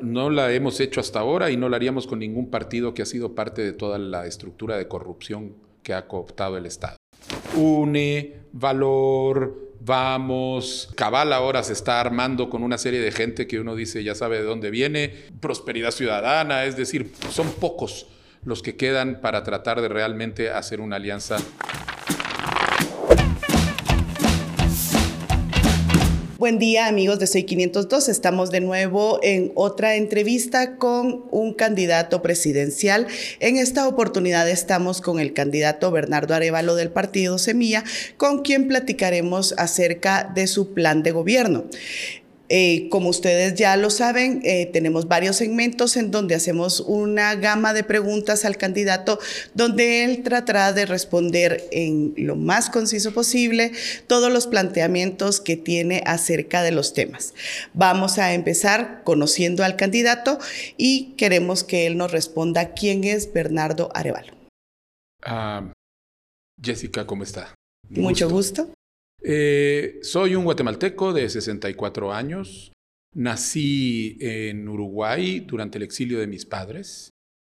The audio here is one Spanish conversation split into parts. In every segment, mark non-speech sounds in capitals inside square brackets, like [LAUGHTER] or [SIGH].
No la hemos hecho hasta ahora y no la haríamos con ningún partido que ha sido parte de toda la estructura de corrupción que ha cooptado el Estado. Une, valor, vamos, Cabal ahora se está armando con una serie de gente que uno dice ya sabe de dónde viene, prosperidad ciudadana, es decir, son pocos los que quedan para tratar de realmente hacer una alianza Buen día amigos de 6502. Estamos de nuevo en otra entrevista con un candidato presidencial. En esta oportunidad estamos con el candidato Bernardo Arevalo del Partido Semilla, con quien platicaremos acerca de su plan de gobierno. Eh, como ustedes ya lo saben, eh, tenemos varios segmentos en donde hacemos una gama de preguntas al candidato, donde él tratará de responder en lo más conciso posible todos los planteamientos que tiene acerca de los temas. Vamos a empezar conociendo al candidato y queremos que él nos responda quién es Bernardo Arevalo. Ah, Jessica, ¿cómo está? Mucho gusto. Eh, soy un guatemalteco de 64 años. Nací en Uruguay durante el exilio de mis padres.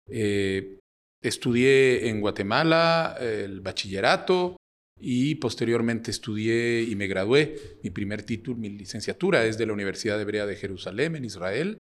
Eh, estudié en Guatemala el bachillerato y posteriormente estudié y me gradué. Mi primer título, mi licenciatura es de la Universidad Hebrea de Jerusalén, en Israel.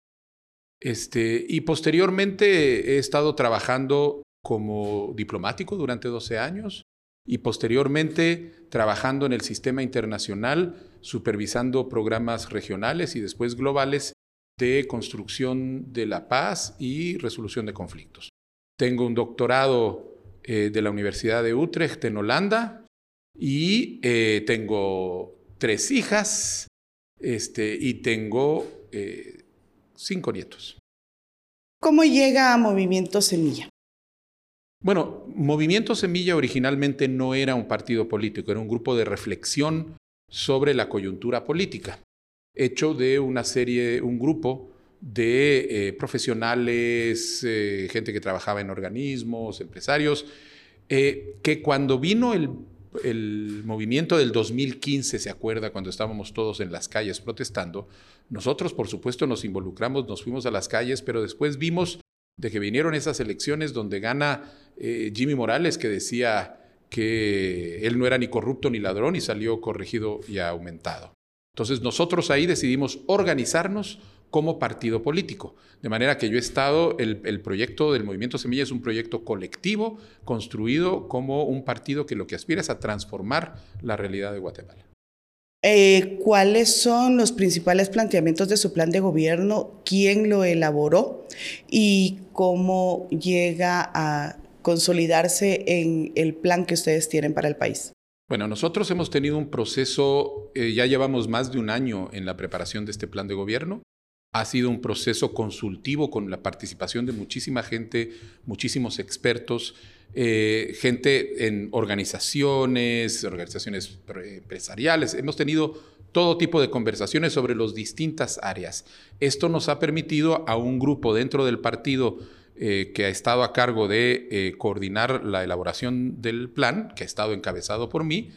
Este, y posteriormente he estado trabajando como diplomático durante 12 años y posteriormente trabajando en el sistema internacional, supervisando programas regionales y después globales de construcción de la paz y resolución de conflictos. Tengo un doctorado eh, de la Universidad de Utrecht en Holanda y eh, tengo tres hijas este, y tengo eh, cinco nietos. ¿Cómo llega a Movimiento Semilla? Bueno, Movimiento Semilla originalmente no era un partido político, era un grupo de reflexión sobre la coyuntura política, hecho de una serie, un grupo de eh, profesionales, eh, gente que trabajaba en organismos, empresarios, eh, que cuando vino el, el movimiento del 2015, ¿se acuerda? Cuando estábamos todos en las calles protestando, nosotros por supuesto nos involucramos, nos fuimos a las calles, pero después vimos de que vinieron esas elecciones donde gana eh, Jimmy Morales, que decía que él no era ni corrupto ni ladrón y salió corregido y aumentado. Entonces nosotros ahí decidimos organizarnos como partido político. De manera que yo he estado, el, el, proyecto del Movimiento Semilla es un proyecto colectivo construido como un partido que lo que aspira es a transformar la realidad de Guatemala. Eh, ¿Cuáles son los principales planteamientos de su plan de gobierno? ¿Quién lo elaboró? ¿Y cómo llega a consolidarse en el plan que ustedes tienen para el país? Bueno, nosotros hemos tenido un proceso, eh, ya llevamos más de un año en la preparación de este plan de gobierno. Ha sido un proceso consultivo con la participación de muchísima gente, muchísimos expertos, eh, gente en organizaciones, organizaciones empresariales. Hemos tenido todo tipo de conversaciones sobre las distintas áreas. Esto nos ha permitido a un grupo dentro del partido eh, que ha estado a cargo de eh, coordinar la elaboración del plan, que ha estado encabezado por mí,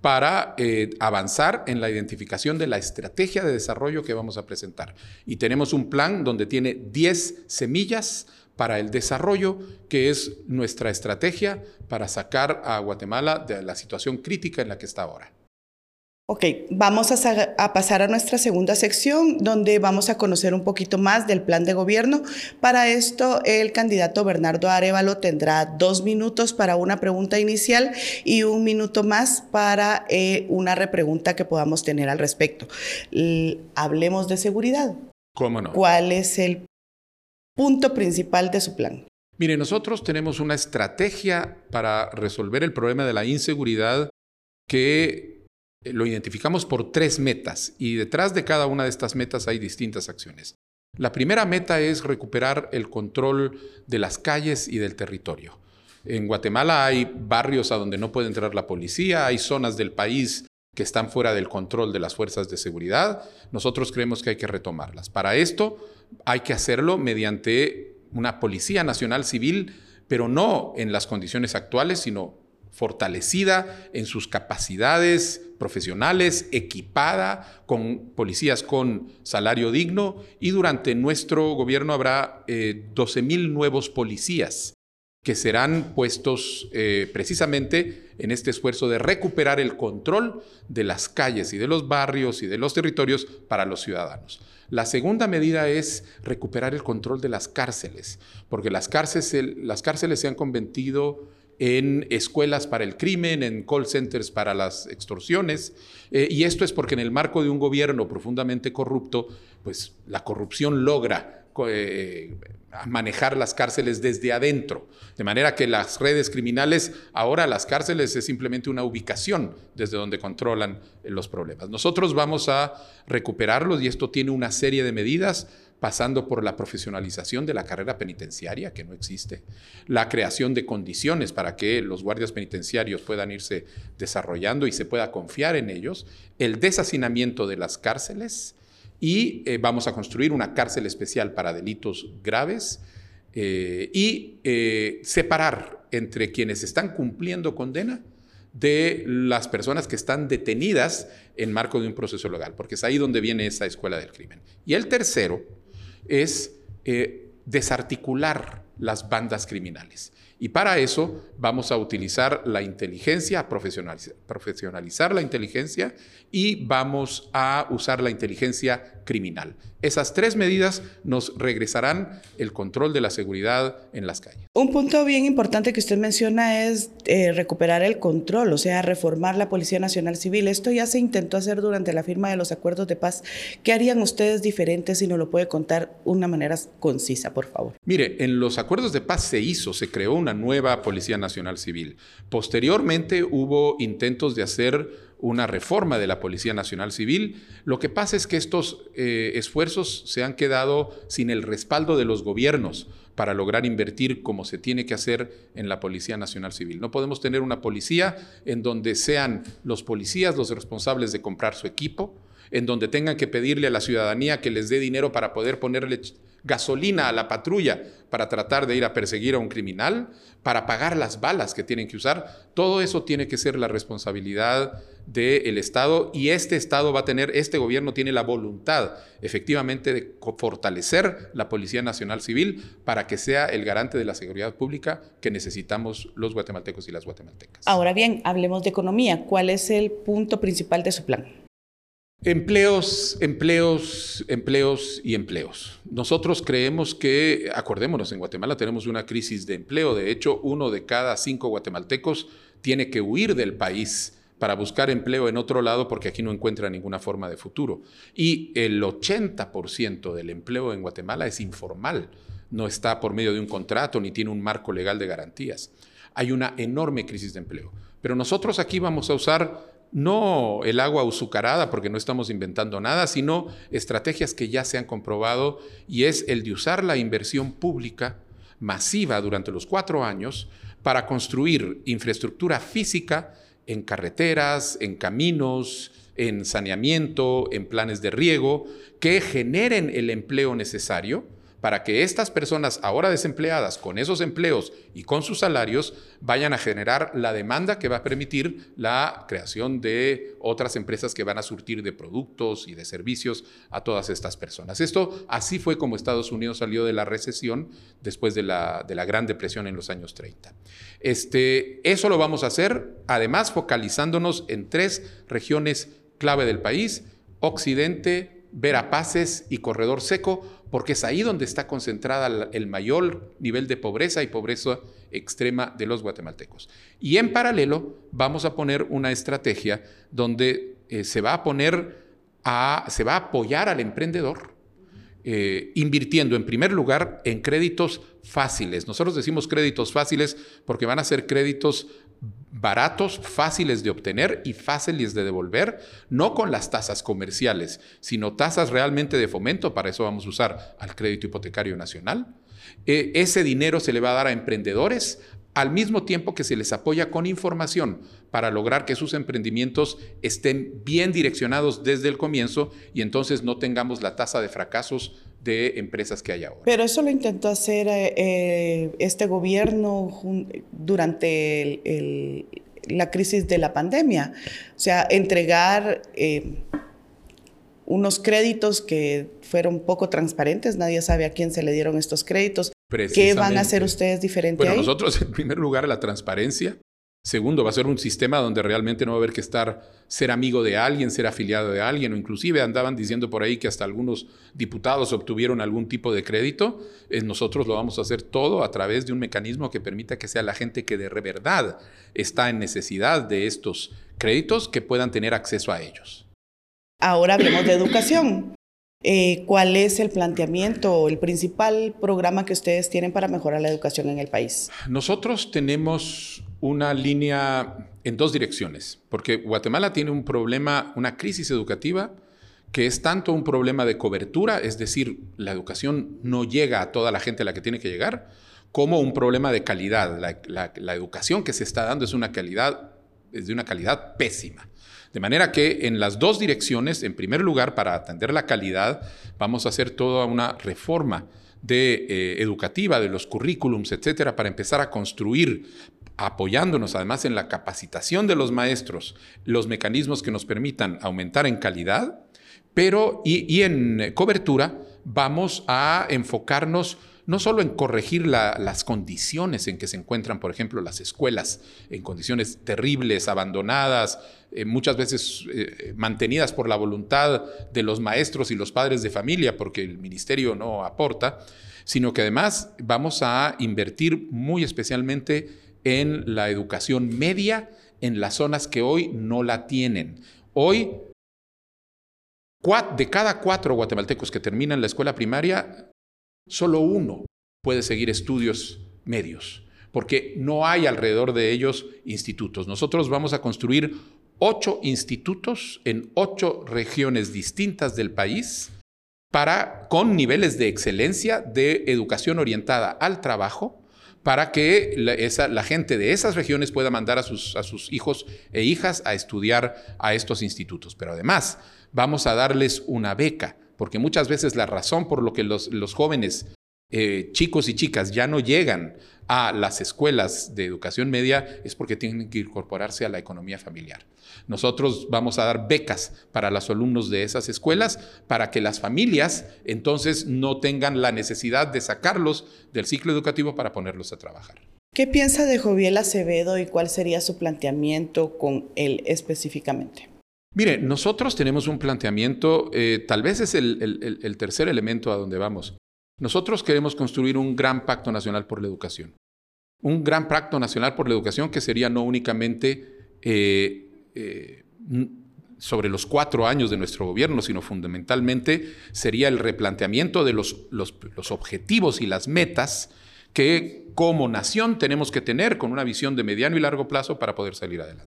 para avanzar en la identificación de la estrategia de desarrollo que vamos a presentar. Y tenemos un plan donde tiene 10 semillas para el desarrollo, que es nuestra estrategia para sacar a Guatemala de la situación crítica en la que está ahora. Ok, vamos a, pasar a nuestra segunda sección donde vamos a conocer un poquito más del plan de gobierno. Para esto, el candidato Bernardo Arevalo tendrá dos minutos para una pregunta inicial y un minuto más para eh, una repregunta que podamos tener al respecto. hablemos de seguridad. ¿Cómo no? ¿Cuál es el punto principal de su plan? Mire, nosotros tenemos una estrategia para resolver el problema de la inseguridad que lo identificamos por tres metas y detrás de cada una de estas metas hay distintas acciones. La primera meta es recuperar el control de las calles y del territorio. En Guatemala hay barrios a donde no puede entrar la policía, hay zonas del país que están fuera del control de las fuerzas de seguridad. Nosotros creemos que hay que retomarlas. Para esto hay que hacerlo mediante una Policía Nacional Civil, pero no en las condiciones actuales, sino fortalecida en sus capacidades profesionales, equipada con policías con salario digno y durante nuestro gobierno habrá 12 mil nuevos policías que serán puestos eh, precisamente en este esfuerzo de recuperar el control de las calles y de los barrios y de los territorios para los ciudadanos. La segunda medida es recuperar el control de las cárceles, porque las cárceles, las cárceles se han convertido en escuelas para el crimen, en call centers para las extorsiones, eh, y esto es porque en el marco de un gobierno profundamente corrupto, pues la corrupción logra eh, manejar las cárceles desde adentro. De manera que las redes criminales, ahora las cárceles es simplemente una ubicación desde donde controlan los problemas. Nosotros vamos a recuperarlos y esto tiene una serie de medidas pasando por la profesionalización de la carrera penitenciaria, que no existe, la creación de condiciones para que los guardias penitenciarios puedan irse desarrollando y se pueda confiar en ellos, el deshacinamiento de las cárceles, y eh, vamos a construir una cárcel especial para delitos graves eh, y eh, separar entre quienes están cumpliendo condena de las personas que están detenidas en marco de un proceso legal, porque es ahí donde viene esa escuela del crimen. Y el tercero es desarticular las bandas criminales. Y para eso vamos a utilizar la inteligencia, profesionalizar, profesionalizar la inteligencia y vamos a usar la inteligencia criminal. Esas tres medidas nos regresarán el control de la seguridad en las calles. Un punto bien importante que usted menciona es eh, recuperar el control, o sea, reformar la Policía Nacional Civil. Esto ya se intentó hacer durante la firma de los acuerdos de paz. ¿Qué harían ustedes diferentes si nos lo puede contar de una manera concisa, por favor? Mire, en los acuerdos de paz se hizo, se creó una nueva Policía Nacional Civil. Posteriormente hubo intentos de hacer una reforma de la Policía Nacional Civil. Lo que pasa es que estos eh, esfuerzos se han quedado sin el respaldo de los gobiernos para lograr invertir como se tiene que hacer en la Policía Nacional Civil. No podemos tener una policía en donde sean los policías los responsables de comprar su equipo, en donde tengan que pedirle a la ciudadanía que les dé dinero para poder ponerle gasolina a la patrulla para tratar de ir a perseguir a un criminal, para pagar las balas que tienen que usar. Todo eso tiene que ser la responsabilidad del Estado y este Estado va a tener, este gobierno tiene la voluntad efectivamente de fortalecer la Policía Nacional Civil para que sea el garante de la seguridad pública que necesitamos los guatemaltecos y las guatemaltecas. Ahora bien, hablemos de economía. ¿Cuál es el punto principal de su plan? Empleos, empleos, empleos y empleos. Nosotros creemos que, acordémonos, en Guatemala tenemos una crisis de empleo. De hecho, uno de cada cinco guatemaltecos tiene que huir del país para buscar empleo en otro lado porque aquí no encuentra ninguna forma de futuro. Y el 80% del empleo en Guatemala es informal, no está por medio de un contrato ni tiene un marco legal de garantías. Hay una enorme crisis de empleo. Pero nosotros aquí vamos a usar no el agua azucarada, porque no estamos inventando nada, sino estrategias que ya se han comprobado y es el de usar la inversión pública masiva durante los cuatro años para construir infraestructura física en carreteras, en caminos, en saneamiento, en planes de riego, que generen el empleo necesario para que estas personas ahora desempleadas con esos empleos y con sus salarios vayan a generar la demanda que va a permitir la creación de otras empresas que van a surtir de productos y de servicios a todas estas personas. Esto así fue como Estados Unidos salió de la recesión después de la, de la Gran Depresión en los años 30. Este, eso lo vamos a hacer además focalizándonos en tres regiones clave del país, Occidente, Verapaces y Corredor Seco, porque es ahí donde está concentrada el mayor nivel de pobreza y pobreza extrema de los guatemaltecos. Y en paralelo vamos a poner una estrategia donde eh, se va a poner a, se va a apoyar al emprendedor, eh, invirtiendo en primer lugar en créditos fáciles. Nosotros decimos créditos fáciles porque van a ser créditos baratos, fáciles de obtener y fáciles de devolver, no con las tasas comerciales, sino tasas realmente de fomento, para eso vamos a usar al crédito hipotecario nacional. E, ese dinero se le va a dar a emprendedores al mismo tiempo que se les apoya con información para lograr que sus emprendimientos estén bien direccionados desde el comienzo y entonces no tengamos la tasa de fracasos de empresas que hay ahora. Pero eso lo intentó hacer eh, este gobierno durante la crisis de la pandemia. O sea, entregar eh, unos créditos que fueron poco transparentes, nadie sabe a quién se le dieron estos créditos. ¿Qué van a hacer ustedes diferente bueno, nosotros, en primer lugar, la transparencia. Segundo, va a ser un sistema donde realmente no va a haber que estar ser amigo de alguien, ser afiliado de alguien, o inclusive andaban diciendo por ahí que hasta algunos diputados obtuvieron algún tipo de crédito. nosotros lo vamos a hacer todo a través de un mecanismo que permita que sea la gente que de verdad está en necesidad de estos créditos que puedan tener acceso a ellos. Ahora hablemos de educación. Eh, ¿Cuál es el planteamiento o el principal programa que ustedes tienen para mejorar la educación en el país? Nosotros tenemos una línea en dos direcciones, porque Guatemala tiene un problema, una crisis educativa que es tanto un problema de cobertura, es decir, la educación no llega a toda la gente a la que tiene que llegar, como un problema de calidad. La, la educación que se está dando es una calidad, es de una calidad pésima. De manera que en las dos direcciones, en primer lugar, para atender la calidad, vamos a hacer toda una reforma de, eh, educativa de los currículums, etcétera, para empezar a construir, apoyándonos además en la capacitación de los maestros, los mecanismos que nos permitan aumentar en calidad, pero y en cobertura vamos a enfocarnos no solo en corregir las condiciones en que se encuentran, por ejemplo, las escuelas, en condiciones terribles, abandonadas, eh, muchas veces eh, mantenidas por la voluntad de los maestros y los padres de familia, porque el ministerio no aporta, sino que además vamos a invertir muy especialmente en la educación media en las zonas que hoy no la tienen. Hoy, de cada cuatro guatemaltecos que terminan la escuela primaria, Solo uno puede seguir estudios medios, porque no hay alrededor de ellos institutos. Nosotros vamos a construir ocho institutos en ocho regiones distintas del país para, con niveles de excelencia de educación orientada al trabajo, para que la, gente de esas regiones pueda mandar a sus, a sus hijos e hijas a estudiar a estos institutos. Pero además, vamos a darles una beca porque muchas veces la razón por lo que los, jóvenes, eh, chicos y chicas, ya no llegan a las escuelas de educación media es porque tienen que incorporarse a la economía familiar. Nosotros vamos a dar becas para los alumnos de esas escuelas para que las familias entonces no tengan la necesidad de sacarlos del ciclo educativo para ponerlos a trabajar. ¿Qué piensa de Joviel Acevedo y cuál sería su planteamiento con él específicamente? Mire, nosotros tenemos un planteamiento, eh, tal vez es el, tercer elemento a donde vamos. Nosotros queremos construir un gran pacto nacional por la educación. Un gran pacto nacional por la educación que sería no únicamente eh, eh, sobre los cuatro años de nuestro gobierno, sino fundamentalmente sería el replanteamiento de los, los objetivos y las metas que como nación tenemos que tener con una visión de mediano y largo plazo para poder salir adelante.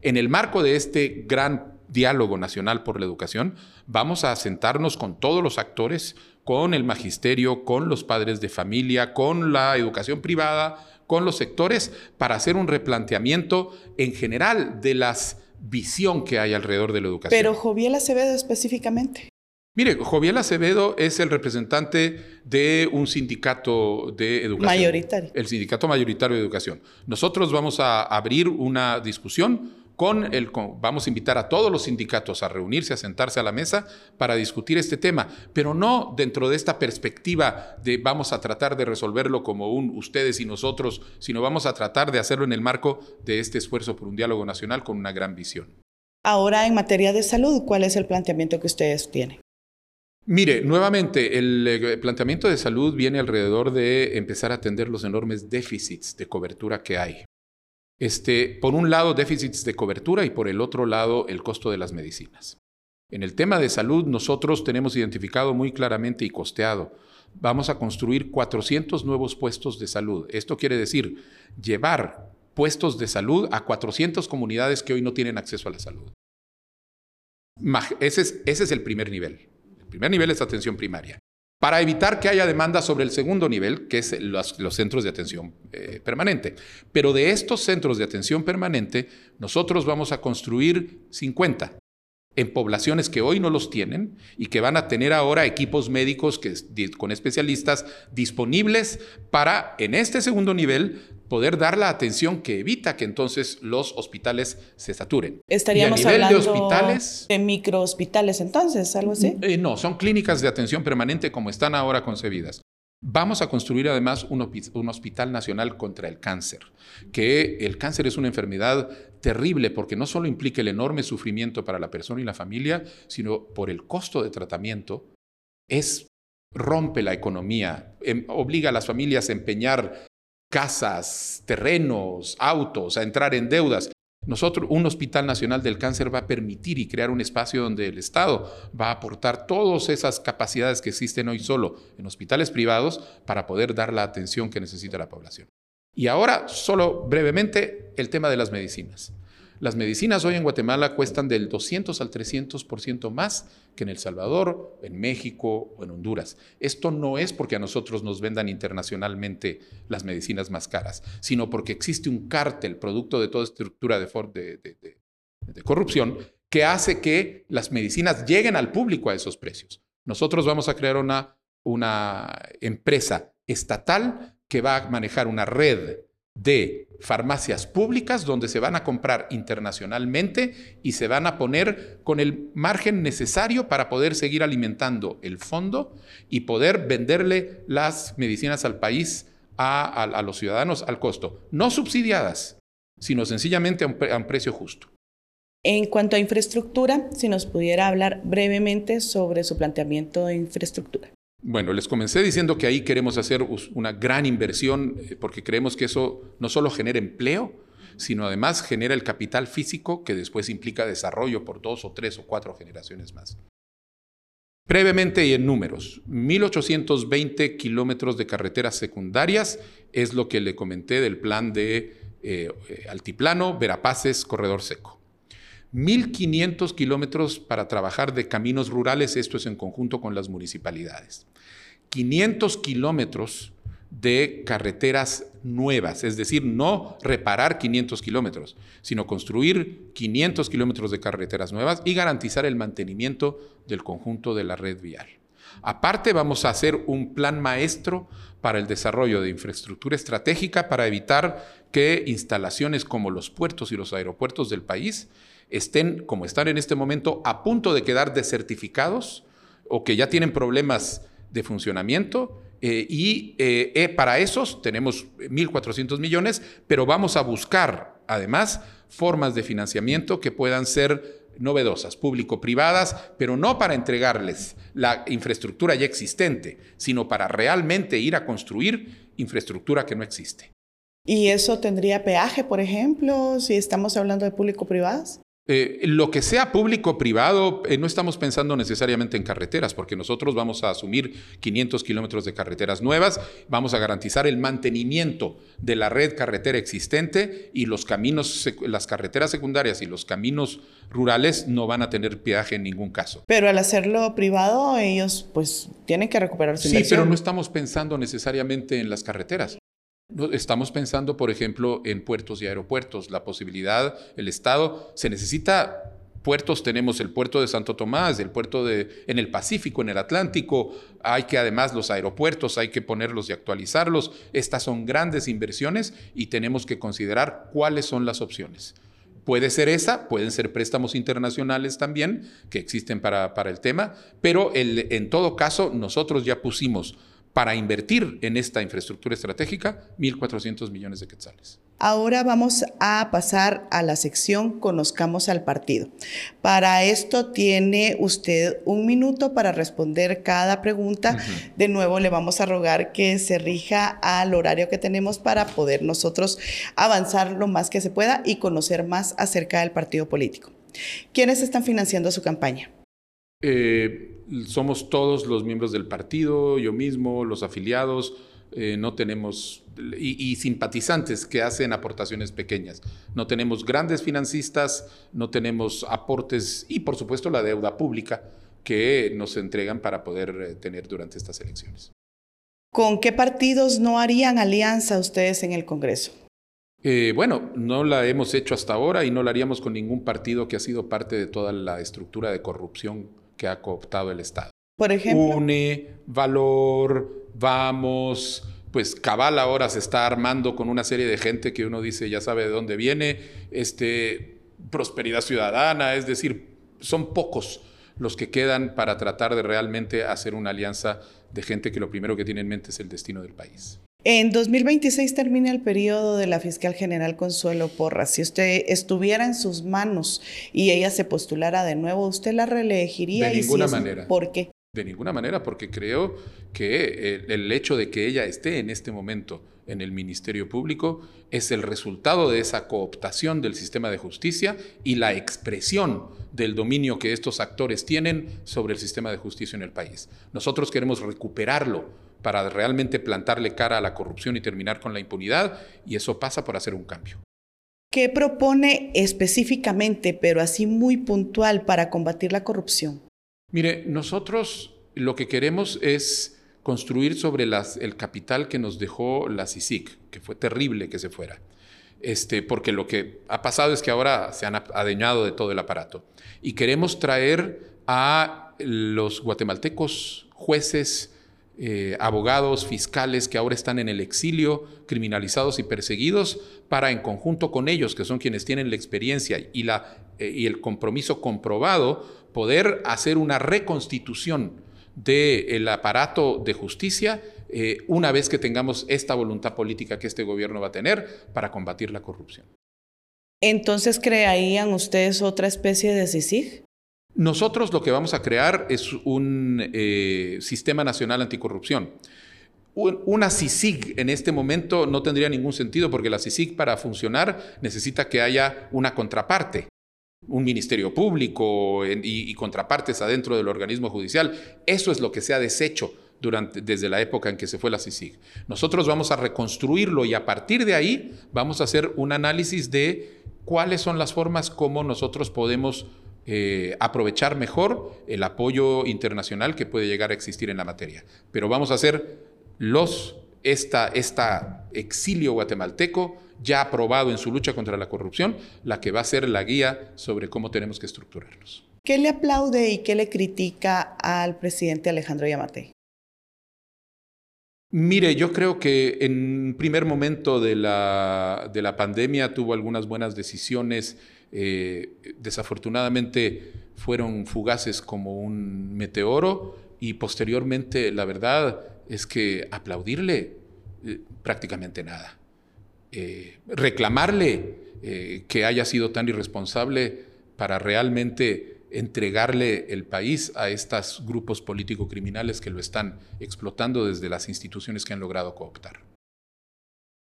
En el marco de este gran diálogo nacional por la educación, vamos a sentarnos con todos los actores, con el magisterio, con los padres de familia, con la educación privada, con los sectores, para hacer un replanteamiento en general de la visión que hay alrededor de la educación. Pero Joviel Acevedo específicamente. Mire, Joviel Acevedo es el representante de un sindicato de educación. Mayoritario. El sindicato mayoritario de educación. Nosotros vamos a abrir una discusión con el, vamos a invitar a todos los sindicatos a reunirse, a sentarse a la mesa para discutir este tema, pero no dentro de esta perspectiva de vamos a tratar de resolverlo como un ustedes y nosotros, sino vamos a tratar de hacerlo en el marco de este esfuerzo por un diálogo nacional con una gran visión. Ahora, en materia de salud, ¿cuál es el planteamiento que ustedes tienen? Mire, nuevamente, el eh, planteamiento de salud viene alrededor de empezar a atender los enormes déficits de cobertura que hay. Este, por un lado, déficits de cobertura y por el otro lado, el costo de las medicinas. En el tema de salud, nosotros tenemos identificado muy claramente y costeado. Vamos a construir 400 nuevos puestos de salud. Esto quiere decir llevar puestos de salud a 400 comunidades que hoy no tienen acceso a la salud. Ese es, ese es el primer nivel. El primer nivel es atención primaria. Para evitar que haya demanda sobre el segundo nivel, que es los, centros de atención eh, permanente. Pero de estos centros de atención permanente, nosotros vamos a construir 50 en poblaciones que hoy no los tienen y que van a tener ahora equipos médicos con especialistas disponibles para, en este segundo nivel, poder dar la atención que evita que entonces los hospitales se saturen. Estaríamos hablando de hospitales de microhospitales entonces, algo así. Eh, no, son clínicas de atención permanente como están ahora concebidas. Vamos a construir además un, un, hospital nacional contra el cáncer, que el cáncer es una enfermedad terrible porque no solo implica el enorme sufrimiento para la persona y la familia, sino por el costo de tratamiento, es rompe la economía, em, obliga a las familias a empeñar casas, terrenos, autos, a entrar en deudas. Nosotros, un Hospital Nacional del Cáncer va a permitir y crear un espacio donde el Estado va a aportar todas esas capacidades que existen hoy solo en hospitales privados para poder dar la atención que necesita la población. Y ahora, solo brevemente, el tema de las medicinas. Las medicinas hoy en Guatemala cuestan del 200 al 300% más que en El Salvador, en México o en Honduras. Esto no es porque a nosotros nos vendan internacionalmente las medicinas más caras, sino porque existe un cártel producto de toda estructura de, corrupción que hace que las medicinas lleguen al público a esos precios. Nosotros vamos a crear una, una empresa estatal que va a manejar una red de farmacias públicas donde se van a comprar internacionalmente y se van a poner con el margen necesario para poder seguir alimentando el fondo y poder venderle las medicinas al país a, los ciudadanos al costo, no subsidiadas, sino sencillamente a un precio justo. En cuanto a infraestructura, si nos pudiera hablar brevemente sobre su planteamiento de infraestructura. Bueno, les comencé diciendo que ahí queremos hacer una gran inversión eh, porque creemos que eso no solo genera empleo, sino además genera el capital físico que después implica desarrollo por dos o tres o cuatro generaciones más. Brevemente y en números, 1.820 kilómetros de carreteras secundarias es lo que le comenté del plan de eh, eh, Altiplano, Verapaces, Corredor Seco. 1.500 kilómetros para trabajar de caminos rurales, esto es en conjunto con las municipalidades. 500 kilómetros de carreteras nuevas, es decir, no reparar 500 kilómetros, sino construir 500 kilómetros de carreteras nuevas y garantizar el mantenimiento del conjunto de la red vial. Aparte, vamos a hacer un plan maestro para el desarrollo de infraestructura estratégica para evitar que instalaciones como los puertos y los aeropuertos del país estén, como están en este momento, a punto de quedar desertificados o que ya tienen problemas de funcionamiento. Eh, y eh, eh, para esos tenemos 1.400 millones, pero vamos a buscar además formas de financiamiento que puedan ser novedosas, público-privadas, pero no para entregarles la infraestructura ya existente, sino para realmente ir a construir infraestructura que no existe. ¿Y eso tendría peaje, por ejemplo, si estamos hablando de público-privadas? Eh, lo que sea público-privado, eh, no estamos pensando necesariamente en carreteras, porque nosotros vamos a asumir 500 kilómetros de carreteras nuevas, vamos a garantizar el mantenimiento de la red carretera existente y los caminos, las carreteras secundarias y los caminos rurales no van a tener peaje en ningún caso. Pero al hacerlo privado, ellos pues tienen que recuperar su Sí, pero no estamos pensando necesariamente en las carreteras. Estamos pensando, por ejemplo, en puertos y aeropuertos. La posibilidad, el Estado, se necesita puertos. Tenemos el puerto de Santo Tomás, el puerto de, en el Pacífico, en el Atlántico. Hay que además los aeropuertos, hay que ponerlos y actualizarlos. Estas son grandes inversiones y tenemos que considerar cuáles son las opciones. Puede ser esa, pueden ser préstamos internacionales también que existen para, para el tema, pero en todo caso nosotros ya pusimos para invertir en esta infraestructura estratégica 1.400 millones de quetzales. Ahora vamos a pasar a la sección Conozcamos al partido. Para esto tiene usted un minuto para responder cada pregunta. De nuevo le vamos a rogar que se rija al horario que tenemos para poder nosotros avanzar lo más que se pueda y conocer más acerca del partido político. ¿Quiénes están financiando su campaña? Eh, somos todos los miembros del partido, yo mismo, los afiliados, eh, no tenemos, y, simpatizantes que hacen aportaciones pequeñas. No tenemos grandes financistas, no tenemos aportes y por supuesto la deuda pública que nos entregan para poder eh, tener durante estas elecciones. ¿Con qué partidos no harían alianza ustedes en el Congreso? Eh, bueno, no la hemos hecho hasta ahora y no la haríamos con ningún partido que ha sido parte de toda la estructura de corrupción que ha cooptado el Estado. Por ejemplo. UNE, Valor, Vamos, pues Cabal ahora se está armando con una serie de gente que uno dice ya sabe de dónde viene, este, Prosperidad Ciudadana, es decir, son pocos los que quedan para tratar de realmente hacer una alianza de gente que lo primero que tiene en mente es el destino del país. En 2026 termina el periodo de la fiscal general Consuelo Porras. Si usted estuviera en sus manos y ella se postulara de nuevo, ¿usted la reelegiría? De ninguna manera. ¿Por qué? De ninguna manera, porque creo que el hecho de que ella esté en este momento en el Ministerio Público es el resultado de esa cooptación del sistema de justicia y la expresión del dominio que estos actores tienen sobre el sistema de justicia en el país. Nosotros queremos recuperarlo para realmente plantarle cara a la corrupción y terminar con la impunidad y eso pasa por hacer un cambio. ¿Qué propone específicamente, pero así muy puntual, para combatir la corrupción? Mire, nosotros lo que queremos es construir sobre el capital que nos dejó la CICIC, que fue terrible que se fuera. Este, porque lo que ha pasado es que ahora se han adeñado de todo el aparato. Y queremos traer a los guatemaltecos jueces, eh, abogados, fiscales que ahora están en el exilio, criminalizados y perseguidos, para en conjunto con ellos, que son quienes tienen la experiencia y, la, eh, y el compromiso comprobado, poder hacer una reconstitución del aparato de justicia eh, una vez que tengamos esta voluntad política que este gobierno va a tener para combatir la corrupción. Entonces, ¿crearían ustedes otra especie de CICIG? Nosotros lo que vamos a crear es un eh, sistema nacional anticorrupción. Una CICIG en este momento no tendría ningún sentido porque la CICIG para funcionar necesita que haya una contraparte un ministerio público y, contrapartes adentro del organismo judicial. Eso es lo que se ha deshecho desde la época en que se fue la CICIG. Nosotros vamos a reconstruirlo y a partir de ahí vamos a hacer un análisis de cuáles son las formas como nosotros podemos eh, aprovechar mejor el apoyo internacional que puede llegar a existir en la materia. Pero vamos a hacer los, esta, esta exilio guatemalteco ya aprobado en su lucha contra la corrupción, la que va a ser la guía sobre cómo tenemos que estructurarnos. ¿Qué le aplaude y qué le critica al presidente Alejandro Yamate? Mire, yo creo que en primer momento de la, de la pandemia tuvo algunas buenas decisiones. Eh, desafortunadamente fueron fugaces como un meteoro y posteriormente la verdad es que aplaudirle eh, prácticamente nada. Eh, reclamarle que haya sido tan irresponsable para realmente entregarle el país a estos grupos político-criminales que lo están explotando desde las instituciones que han logrado cooptar.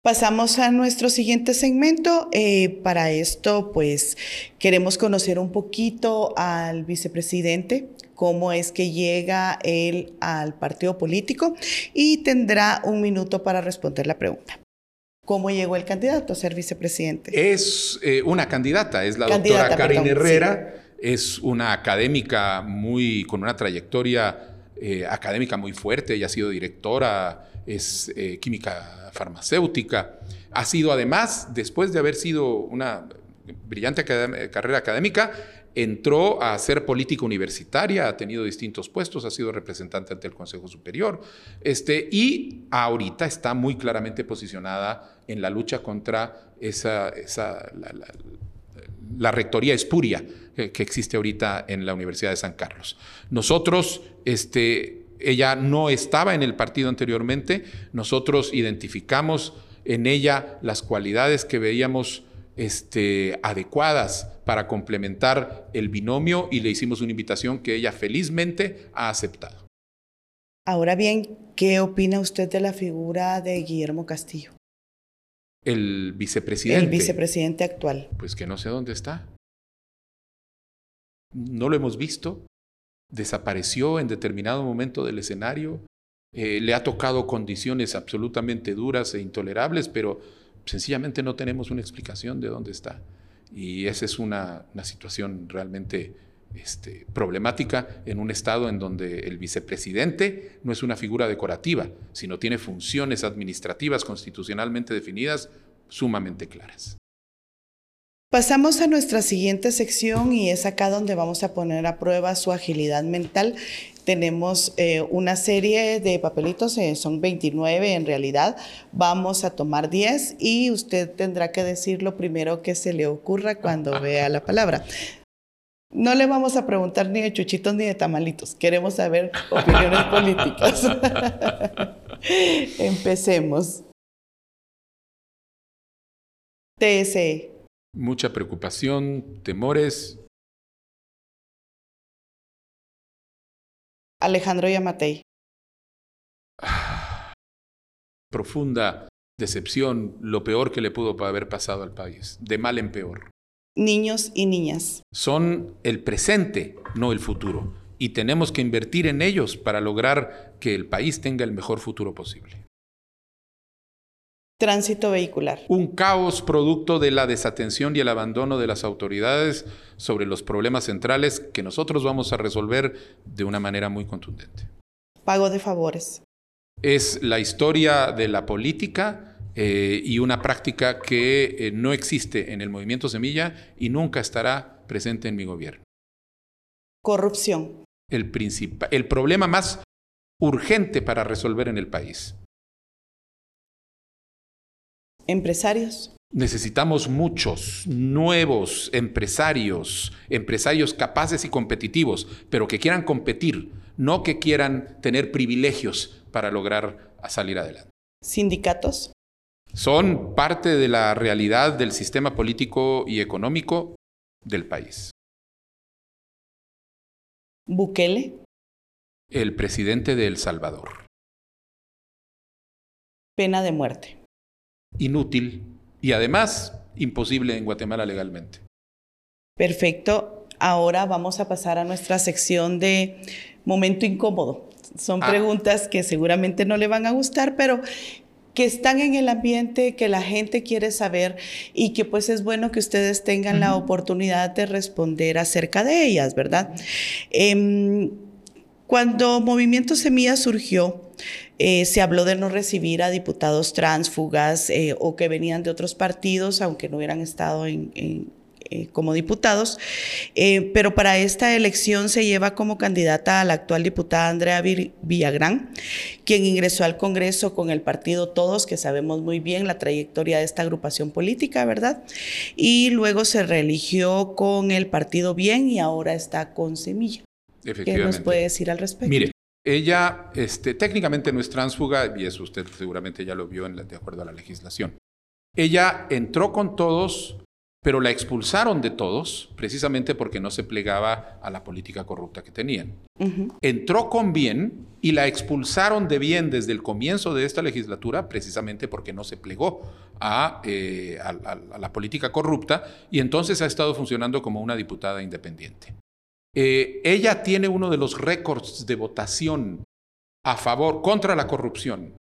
Pasamos a nuestro siguiente segmento. Eh, para esto, pues queremos conocer un poquito al vicepresidente, cómo es que llega él al partido político y tendrá un minuto para responder la pregunta. ¿Cómo llegó el candidato a ser vicepresidente? Es eh, una candidata, es la doctora Karin Herrera, es una académica muy, con una trayectoria eh, académica muy fuerte, ella ha sido directora, es eh, química farmacéutica, ha sido además, después de haber sido una brillante carrera académica, entró a ser política universitaria, ha tenido distintos puestos, ha sido representante ante el Consejo Superior, este, y ahorita está muy claramente posicionada en la lucha contra esa, la, rectoría espuria que, existe ahorita en la Universidad de San Carlos. Nosotros, este, ella no estaba en el partido anteriormente, nosotros identificamos en ella las cualidades que veíamos este, adecuadas para complementar el binomio y le hicimos una invitación que ella felizmente ha aceptado. Ahora bien, ¿qué opina usted de la figura de Guillermo Castillo? El vicepresidente. El vicepresidente actual. Pues que no sé dónde está. No lo hemos visto. Desapareció en determinado momento del escenario. Eh, le ha tocado condiciones absolutamente duras e intolerables, pero sencillamente no tenemos una explicación de dónde está. Y esa es una, situación realmente este, problemática en un estado en donde el vicepresidente no es una figura decorativa, sino tiene funciones administrativas constitucionalmente definidas sumamente claras. Pasamos a nuestra siguiente sección y es acá donde vamos a poner a prueba su agilidad mental. Tenemos eh, una serie de papelitos, eh, son 29 en realidad. Vamos a tomar 10 y usted tendrá que decir lo primero que se le ocurra cuando [LAUGHS] vea la palabra. No le vamos a preguntar ni de chuchitos ni de tamalitos. Queremos saber opiniones [LAUGHS] políticas. [LAUGHS] Empecemos. TSE. Mucha preocupación, temores. Alejandro Yamatei. [SIGHS] Profunda decepción, lo peor que le pudo haber pasado al país, de mal en peor niños y niñas. Son el presente, no el futuro. Y tenemos que invertir en ellos para lograr que el país tenga el mejor futuro posible. Tránsito vehicular. Un caos producto de la desatención y el abandono de las autoridades sobre los problemas centrales que nosotros vamos a resolver de una manera muy contundente. Pago de favores. Es la historia de la política eh, y una práctica que eh, no existe en el movimiento Semilla y nunca estará presente en mi gobierno. Corrupción. El, el problema más urgente para resolver en el país. Empresarios. Necesitamos muchos nuevos empresarios, empresarios capaces y competitivos, pero que quieran competir, no que quieran tener privilegios para lograr salir adelante. Sindicatos son parte de la realidad del sistema político y económico del país. Bukele. El presidente de El Salvador. Pena de muerte. Inútil y además imposible en Guatemala legalmente. Perfecto. Ahora vamos a pasar a nuestra sección de momento incómodo. Son ah. preguntas que seguramente no le van a gustar, pero que están en el ambiente, que la gente quiere saber y que pues es bueno que ustedes tengan la oportunidad de responder acerca de ellas, ¿verdad? Em, cuando Movimiento Semilla surgió, eh, se habló de no recibir a diputados tránsfugas eh, o que venían de otros partidos, aunque no hubieran estado en, eh, como diputados, eh, pero para esta elección se lleva como candidata a la actual diputada Andrea Villagrán, quien ingresó al Congreso con el partido Todos, que sabemos muy bien la trayectoria de esta agrupación política, ¿verdad? Y luego se reeligió con el partido Bien y ahora está con Semilla. ¿Qué nos puede decir al respecto? Mire, ella este, técnicamente no es transfuga, y eso usted seguramente ya lo vio en de acuerdo a la legislación. Ella entró con todos pero la expulsaron de todos precisamente porque no se plegaba a la política corrupta que tenían. Entró con bien y la expulsaron de bien desde el comienzo de esta legislatura precisamente porque no se plegó a, eh, la política corrupta y entonces ha estado funcionando como una diputada independiente. Eh, ella tiene uno de los récords de votación a favor, contra la corrupción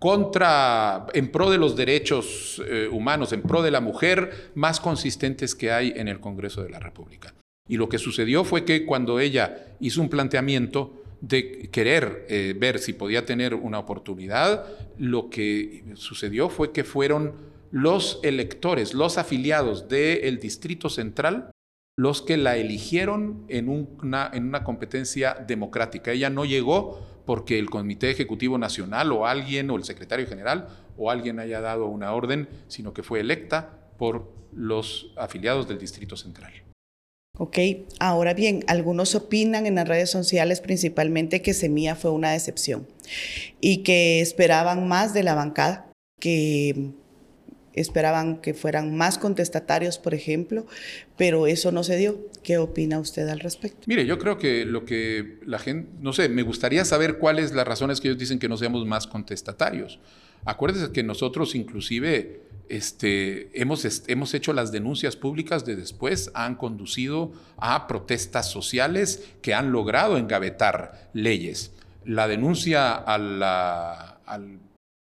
contra, en pro de los derechos eh, humanos, en pro de la mujer, más consistentes que hay en el Congreso de la República. Y lo que sucedió fue que cuando ella hizo un planteamiento de querer eh, ver si podía tener una oportunidad, lo que sucedió fue que fueron los electores, los afiliados del Distrito Central, los que la eligieron en una, en una competencia democrática. Ella no llegó porque el Comité Ejecutivo Nacional o alguien, o el secretario general, o alguien haya dado una orden, sino que fue electa por los afiliados del Distrito Central. Ok, ahora bien, algunos opinan en las redes sociales principalmente que Semilla fue una decepción y que esperaban más de la bancada, que esperaban que fueran más contestatarios, por ejemplo, pero eso no se dio. ¿Qué opina usted al respecto? Mire, yo creo que lo que la gente, no sé, me gustaría saber cuáles las razones que ellos dicen que no seamos más contestatarios. Acuérdese que nosotros inclusive este, hemos, hemos hecho las denuncias públicas de después, han conducido a protestas sociales que han logrado engavetar leyes. La denuncia a la, al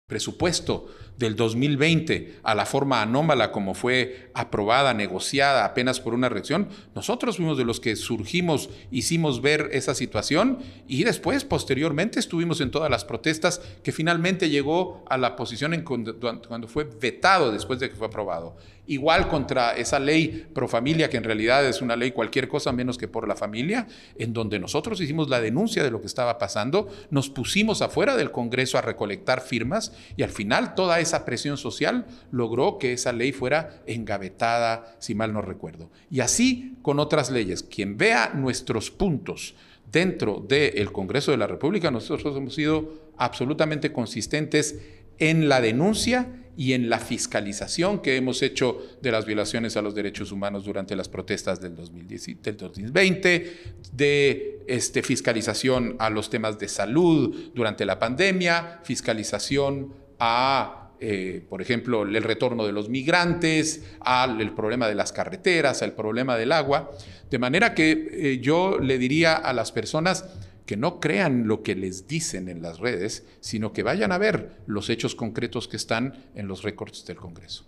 presupuesto del 2020 a la forma anómala como fue aprobada, negociada apenas por una reacción, nosotros fuimos de los que surgimos, hicimos ver esa situación y después, posteriormente, estuvimos en todas las protestas que finalmente llegó a la posición cuando fue vetado después de que fue aprobado. Igual contra esa ley pro familia, que en realidad es una ley cualquier cosa menos que por la familia, en donde nosotros hicimos la denuncia de lo que estaba pasando, nos pusimos afuera del Congreso a recolectar firmas y al final toda esa presión social logró que esa ley fuera engavetada, si mal no recuerdo. Y así con otras leyes. Quien vea nuestros puntos dentro del Congreso de la República, nosotros hemos sido absolutamente consistentes en la denuncia y en la fiscalización que hemos hecho de las violaciones a los derechos humanos durante las protestas del, 2020, de este, fiscalización a los temas de salud durante la pandemia, fiscalización a eh, por ejemplo, el retorno de los migrantes, al problema de las carreteras, al problema del agua. De manera que eh, yo le diría a las personas que no crean lo que les dicen en las redes, sino que vayan a ver los hechos concretos que están en los récords del Congreso.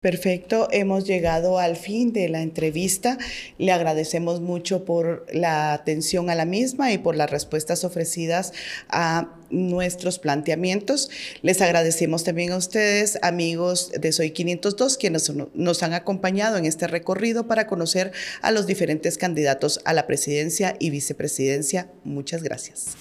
Perfecto, hemos llegado al fin de la entrevista. Le agradecemos mucho por la atención a la misma y por las respuestas ofrecidas a nuestros planteamientos. Les agradecemos también a ustedes, amigos de Soy 502, quienes nos han acompañado en este recorrido para conocer a los diferentes candidatos a la presidencia y vicepresidencia. Muchas gracias.